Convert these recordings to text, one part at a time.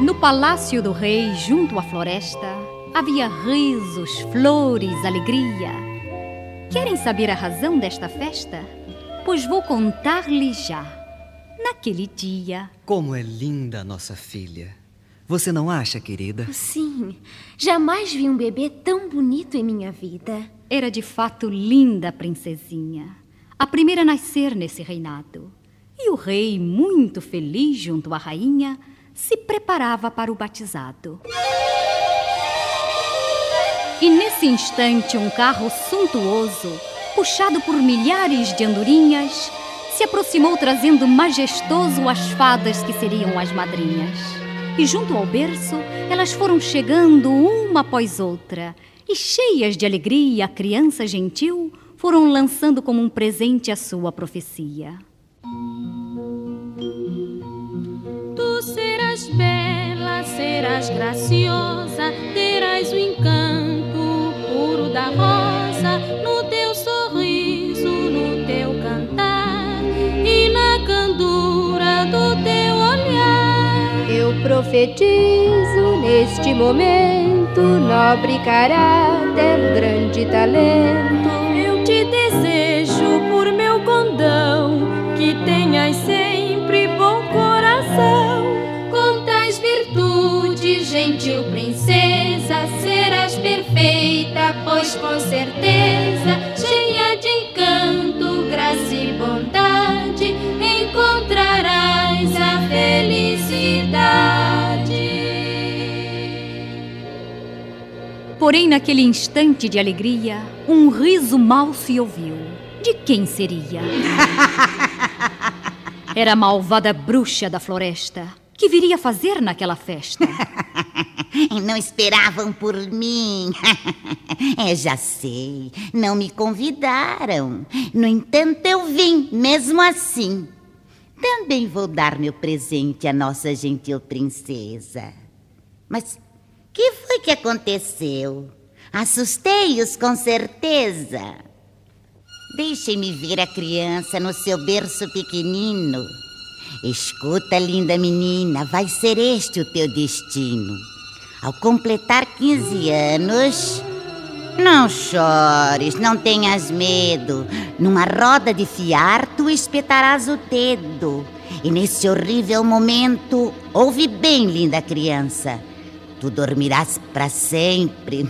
No palácio do rei, junto à floresta, havia risos, flores, alegria. Querem saber a razão desta festa? Pois vou contar-lhes já. Naquele dia. Como é linda nossa filha! Você não acha, querida? Sim, jamais vi um bebê tão bonito em minha vida. Era de fato linda a princesinha, a primeira a nascer nesse reinado. E o rei, muito feliz junto à rainha, se preparava para o batizado. E nesse instante, um carro suntuoso, puxado por milhares de andorinhas, se aproximou trazendo majestoso as fadas que seriam as madrinhas e junto ao berço elas foram chegando uma após outra, e cheias de alegria, a criança gentil foram lançando como um presente a sua profecia. Tu serás bela, serás graciosa, profetizo neste momento nobre caráter, grande talento. Eu te desejo por meu condão que tenhas sempre bom coração. Com tais virtudes, gentil princesa, serás perfeita, pois com certeza, Porém, naquele instante de alegria, um riso mal se ouviu. De quem seria? Era a malvada bruxa da floresta. Que viria fazer naquela festa? Não esperavam por mim. É, já sei. Não me convidaram. No entanto, eu vim, mesmo assim. Também vou dar meu presente à nossa gentil princesa. Mas que foi que aconteceu? Assustei-os com certeza. Deixem-me ver a criança no seu berço pequenino. Escuta, linda menina, vai ser este o teu destino. Ao completar 15 anos, não chores, não tenhas medo. Numa roda de fiar, tu espetarás o dedo. E nesse horrível momento, ouve bem, linda criança Tu dormirás para sempre.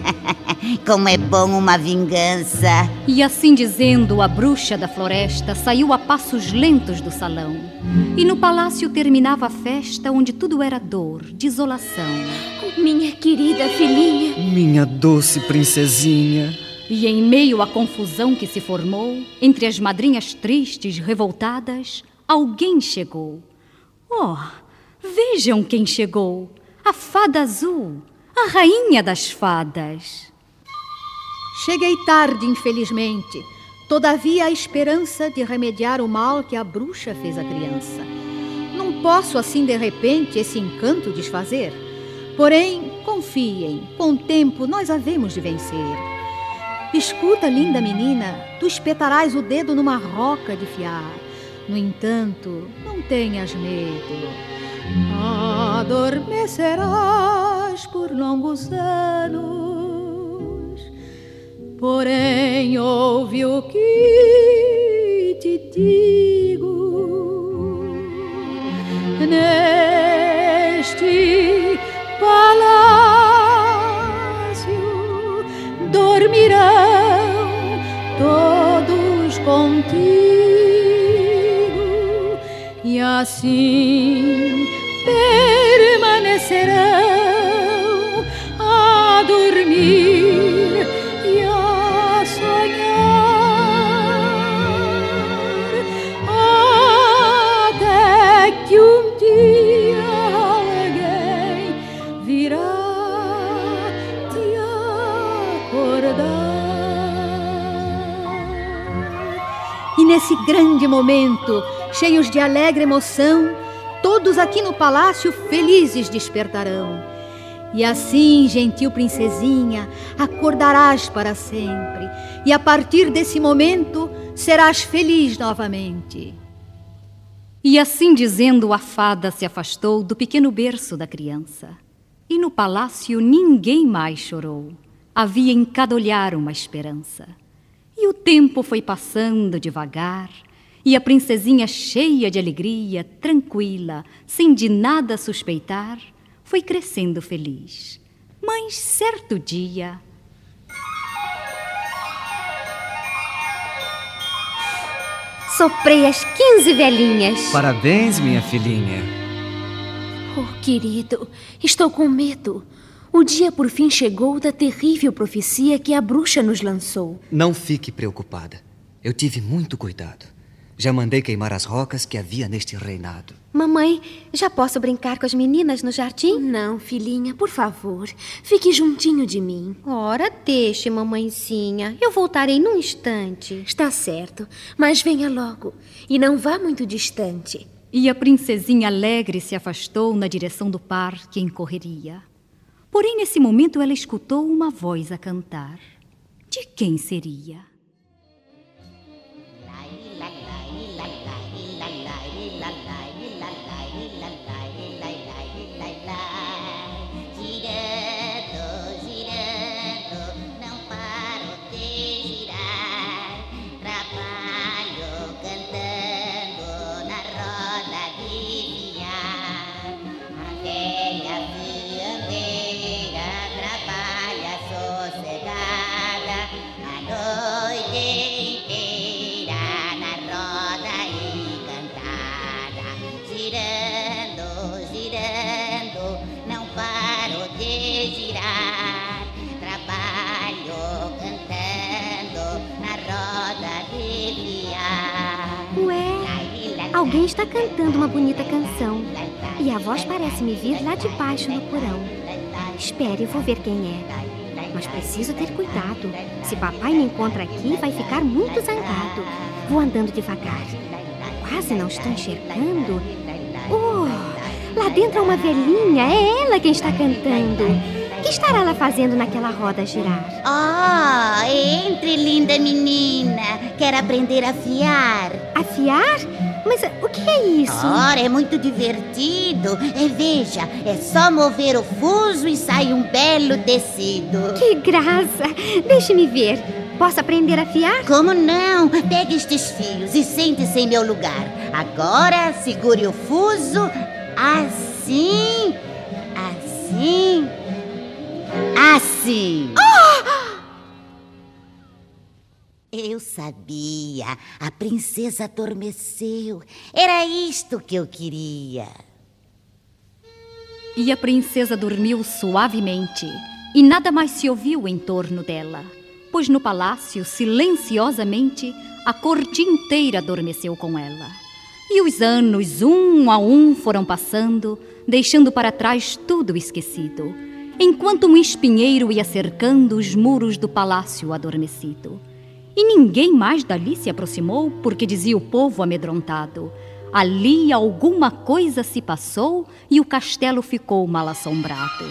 Como é bom uma vingança. E assim dizendo, a bruxa da floresta saiu a passos lentos do salão. E no palácio terminava a festa onde tudo era dor, desolação. minha querida filhinha. Minha doce princesinha. E em meio à confusão que se formou, entre as madrinhas tristes, revoltadas, alguém chegou. Oh, vejam quem chegou! A fada azul, a rainha das fadas. Cheguei tarde, infelizmente. Todavia, a esperança de remediar o mal que a bruxa fez à criança. Não posso, assim de repente, esse encanto desfazer. Porém, confiem, com o tempo nós havemos de vencer. Escuta, linda menina, tu espetarás o dedo numa roca de fiar. No entanto, não tenhas medo. Adormecerás por longos anos, porém ouve o que te digo. Neste palácio dormirão todos contigo. E assim permanecerão a dormir e a sonhar até que um dia alguém virá te acordar. E nesse grande momento, cheios de alegre emoção, todos aqui no palácio felizes despertarão. E assim, gentil princesinha, acordarás para sempre, e a partir desse momento serás feliz novamente. E assim dizendo, a fada se afastou do pequeno berço da criança. E no palácio ninguém mais chorou. Havia em cada olhar uma esperança. E o tempo foi passando devagar, e a princesinha, cheia de alegria, tranquila, sem de nada suspeitar, foi crescendo feliz. Mas certo dia. Soprei as quinze velhinhas. Parabéns, minha filhinha. Oh, querido, estou com medo. O dia por fim chegou da terrível profecia que a bruxa nos lançou. Não fique preocupada. Eu tive muito cuidado. Já mandei queimar as rocas que havia neste reinado. Mamãe, já posso brincar com as meninas no jardim? Não, filhinha, por favor. Fique juntinho de mim. Ora, deixe, mamãezinha. Eu voltarei num instante. Está certo, mas venha logo. E não vá muito distante. E a princesinha alegre se afastou na direção do parque em correria. Porém, nesse momento, ela escutou uma voz a cantar. De quem seria? Alguém está cantando uma bonita canção. E a voz parece me vir lá de baixo no porão. Espere, vou ver quem é. Mas preciso ter cuidado. Se papai me encontra aqui, vai ficar muito zangado. Vou andando devagar. Quase não estou enxergando. Oh, lá dentro há uma velhinha. É ela quem está cantando. O que estará ela fazendo naquela roda girar? Oh, entre, linda menina. Quer aprender a fiar? A fiar? Mas o que é isso? Ora, é muito divertido. E veja, é só mover o fuso e sai um belo tecido. Que graça! Deixe-me ver. Posso aprender a fiar? Como não? Pegue estes fios e sente-se em meu lugar. Agora segure o fuso assim, assim, assim. Oh! Eu sabia. A princesa adormeceu. Era isto que eu queria. E a princesa dormiu suavemente, e nada mais se ouviu em torno dela, pois no palácio, silenciosamente, a corte inteira adormeceu com ela. E os anos, um a um, foram passando, deixando para trás tudo esquecido, enquanto um espinheiro ia cercando os muros do palácio adormecido. E ninguém mais dali se aproximou, porque dizia o povo amedrontado: ali alguma coisa se passou e o castelo ficou mal assombrado.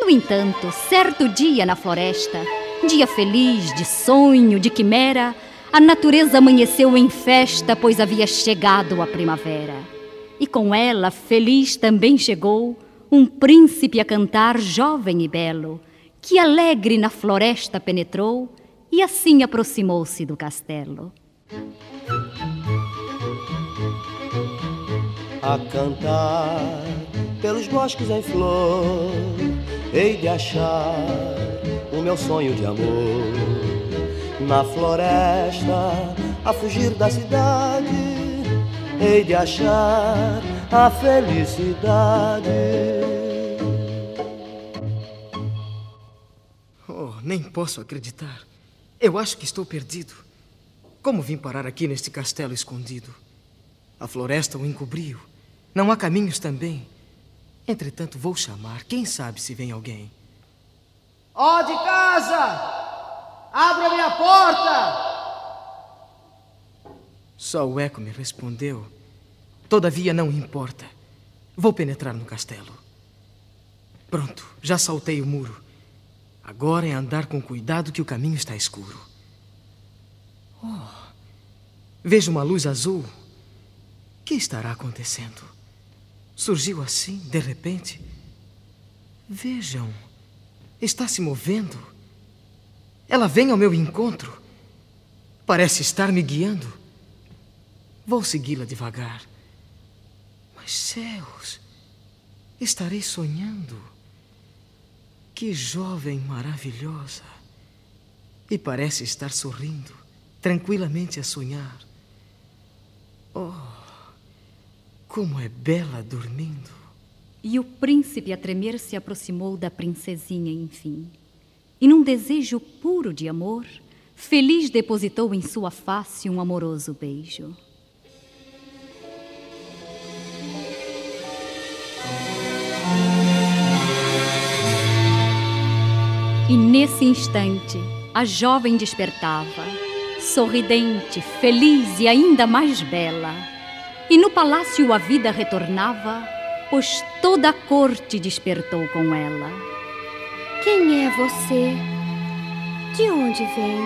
No entanto, certo dia na floresta, dia feliz, de sonho, de quimera, a natureza amanheceu em festa, pois havia chegado a primavera. E com ela, feliz também chegou, um príncipe a cantar, jovem e belo, que alegre na floresta penetrou e assim aproximou-se do castelo. A cantar pelos bosques em flor, hei de achar o meu sonho de amor. Na floresta, a fugir da cidade, hei de achar a felicidade. Oh, nem posso acreditar. Eu acho que estou perdido. Como vim parar aqui neste castelo escondido? A floresta o encobriu. Não há caminhos também. Entretanto, vou chamar. Quem sabe se vem alguém. Ó oh, de casa! Abra minha porta! Só o eco me respondeu. Todavia, não importa. Vou penetrar no castelo. Pronto, já saltei o muro. Agora é andar com cuidado que o caminho está escuro. Oh, vejo uma luz azul. O que estará acontecendo? Surgiu assim, de repente. Vejam, está se movendo. Ela vem ao meu encontro. Parece estar me guiando. Vou segui-la devagar. Mas céus, estarei sonhando. Que jovem maravilhosa! E parece estar sorrindo, tranquilamente a sonhar. Oh, como é bela dormindo! E o príncipe a tremer se aproximou da princesinha, enfim. E num desejo puro de amor, feliz depositou em sua face um amoroso beijo. E nesse instante, a jovem despertava, sorridente, feliz e ainda mais bela. E no palácio a vida retornava, pois toda a corte despertou com ela. Quem é você? De onde vem?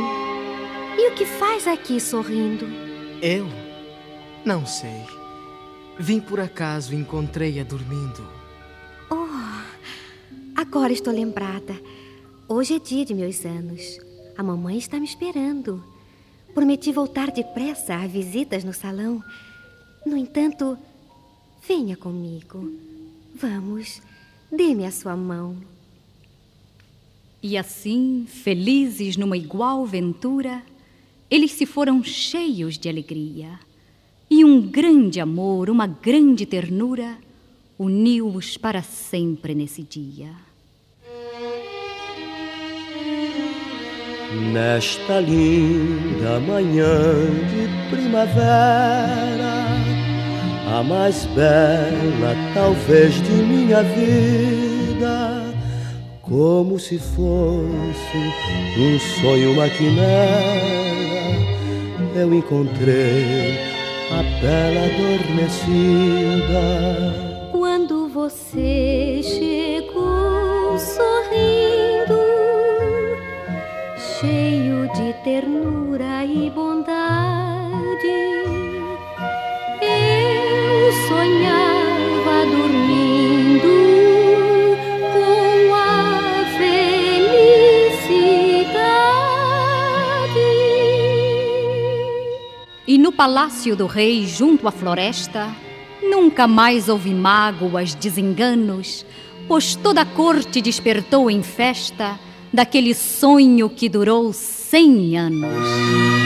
E o que faz aqui sorrindo? Eu? Não sei. Vim por acaso e encontrei-a dormindo. Oh, agora estou lembrada. Hoje é dia de meus anos. A mamãe está me esperando. Prometi voltar depressa a visitas no salão. No entanto, venha comigo. Vamos, dê-me a sua mão. E assim, felizes numa igual ventura, eles se foram cheios de alegria. E um grande amor, uma grande ternura, uniu-os para sempre nesse dia. Nesta linda manhã de primavera, a mais bela talvez de minha vida, como se fosse um sonho, uma quimera, eu encontrei a bela adormecida. Quando você chegou ternura e bondade. Eu sonhava dormindo com a felicidade. E no palácio do rei, junto à floresta, nunca mais houve mágoas, desenganos, pois toda a corte despertou em festa daquele sonho que durou cem anos.